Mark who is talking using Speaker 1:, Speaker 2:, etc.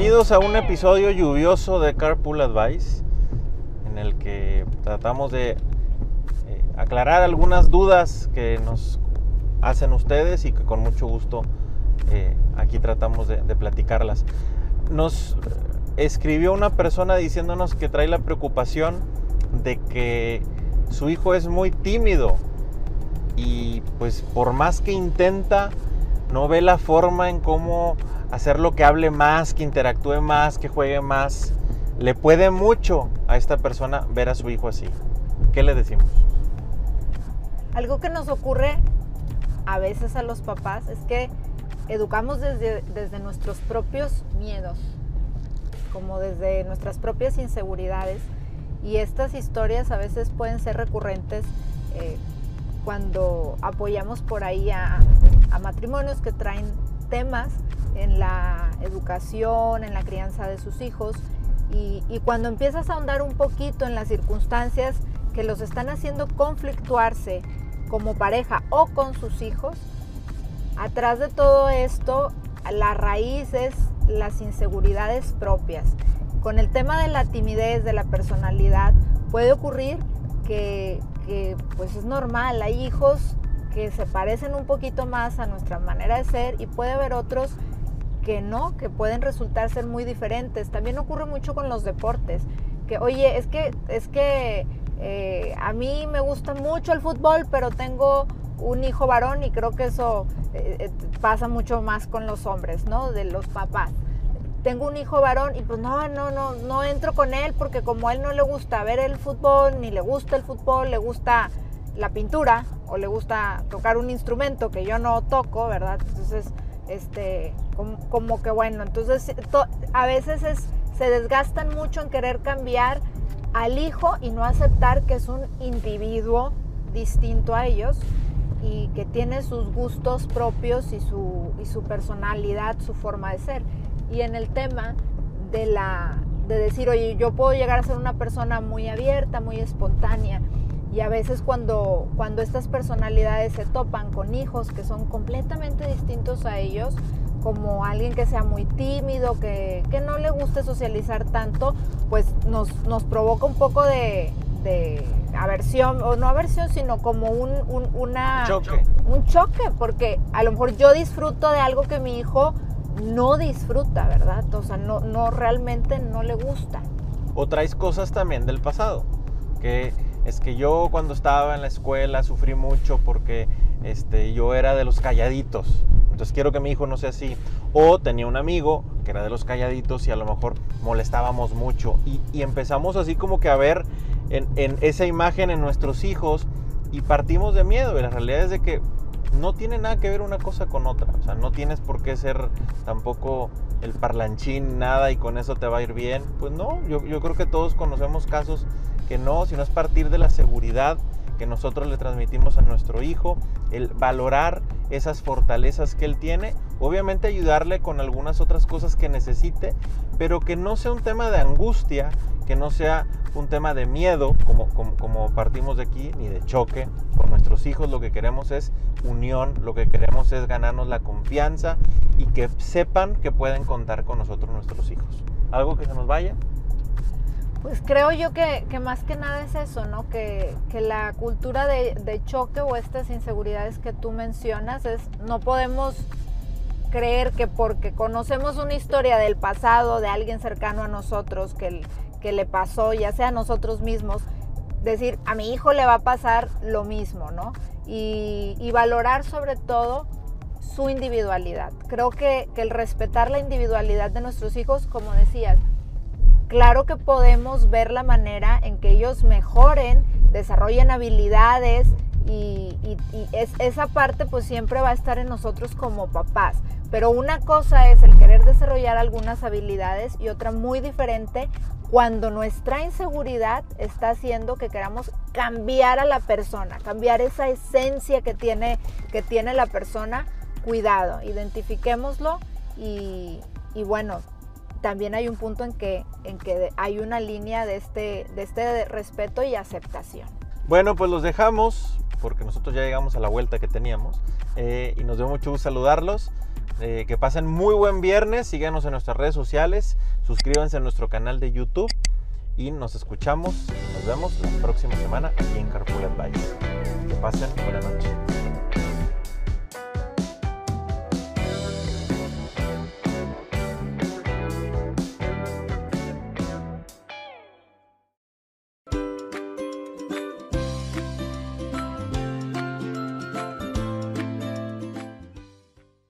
Speaker 1: Bienvenidos a un episodio lluvioso de Carpool Advice, en el que tratamos de eh, aclarar algunas dudas que nos hacen ustedes y que con mucho gusto eh, aquí tratamos de, de platicarlas. Nos escribió una persona diciéndonos que trae la preocupación de que su hijo es muy tímido y pues por más que intenta, no ve la forma en cómo hacerlo que hable más, que interactúe más, que juegue más. Le puede mucho a esta persona ver a su hijo así. ¿Qué le decimos?
Speaker 2: Algo que nos ocurre a veces a los papás es que educamos desde, nuestros propios miedos, como desde nuestras propias inseguridades. Y estas historias a veces pueden ser recurrentes eh, cuando apoyamos por ahí a, a matrimonios que traen temas en la educación, en la crianza de sus hijos. Y, y, cuando empiezas a ahondar un poquito en las circunstancias que los están haciendo conflictuarse como pareja o con sus hijos, atrás de todo esto, la raíz es las inseguridades propias. Con el tema de la timidez, de la personalidad, puede ocurrir que, que pues es normal, hay hijos que se parecen un poquito más a nuestra manera de ser y puede haber otros que no, que pueden resultar ser muy diferentes. También ocurre mucho con los deportes, que oye, es que, es que eh, a mí me gusta mucho el fútbol, pero tengo un hijo varón y creo que eso eh, eh, pasa mucho más con los hombres, ¿no? De los papás. Tengo un hijo varón y pues no, no, no, no entro con él porque como él no le gusta ver el fútbol, ni le gusta el fútbol, le gusta la pintura o le gusta tocar un instrumento que yo no toco, ¿verdad? Entonces, este, como, como que bueno, entonces to, a veces es, se desgastan mucho en querer cambiar al hijo y no aceptar que es un individuo distinto a ellos y que tiene sus gustos propios y su, y su personalidad, su forma de ser. Y en el tema de, la, de decir, oye, yo puedo llegar a ser una persona muy abierta, muy espontánea, y a veces cuando, cuando estas personalidades se topan con hijos que son completamente distintos a ellos, como alguien que sea muy tímido, que, que no le guste socializar tanto, pues nos, nos provoca un poco de, de, aversión, o no aversión, sino como un, un, una,
Speaker 1: choque.
Speaker 2: un choque, porque a lo mejor yo disfruto de algo que mi hijo no disfruta, ¿verdad? O sea, no, no realmente no le gusta.
Speaker 1: O traes cosas también del pasado, que es que yo cuando estaba en la escuela sufrí mucho porque este, yo era de los calladitos. Entonces quiero que mi hijo no sea así. O tenía un amigo que era de los calladitos y a lo mejor molestábamos mucho. Y, empezamos así como que a ver en, en, esa imagen en nuestros hijos y partimos de miedo. Y la realidad es de que no tiene nada que ver una cosa con otra. O sea, no tienes por qué ser tampoco el parlanchín, nada, y con eso te va a ir bien. Pues no, yo, creo que todos conocemos casos que no, sino es partir de la seguridad que nosotros le transmitimos a nuestro hijo, el valorar esas fortalezas que él tiene, obviamente ayudarle con algunas otras cosas que necesite, pero que no sea un tema de angustia, que no sea un tema de miedo, como, como, partimos de aquí, ni de choque con nuestros hijos. Lo que queremos es unión, lo que queremos es ganarnos la confianza y que sepan que pueden contar con nosotros nuestros hijos. ¿Algo que se nos vaya?
Speaker 2: Pues creo yo que, que, más que nada es eso, ¿no? Que, que la cultura de, de, choque o estas inseguridades que tú mencionas es, no podemos creer que porque conocemos una historia del pasado de alguien cercano a nosotros que, que le pasó, ya sea a nosotros mismos, decir, a mi hijo le va a pasar lo mismo, ¿no? Y, y valorar sobre todo su individualidad. Creo que, que el respetar la individualidad de nuestros hijos, como decías, claro que podemos ver la manera en que ellos mejoren, desarrollen habilidades y, y, es, esa parte pues siempre va a estar en nosotros como papás. Pero una cosa es el querer desarrollar algunas habilidades y otra muy diferente cuando nuestra inseguridad está haciendo que queramos cambiar a la persona, cambiar esa esencia que tiene, que tiene la persona. Cuidado, identifiquémoslo y, y bueno, también hay un punto en que, en que hay una línea de este, de este respeto y aceptación.
Speaker 1: Bueno, pues los dejamos porque nosotros ya llegamos a la vuelta que teníamos eh, y nos dio mucho gusto saludarlos. Eh, que pasen muy buen viernes. Síganos en nuestras redes sociales. Suscríbanse a nuestro canal de YouTube. Y nos escuchamos. Nos vemos la próxima semana aquí en Carpool Advice. Que pasen buena noche.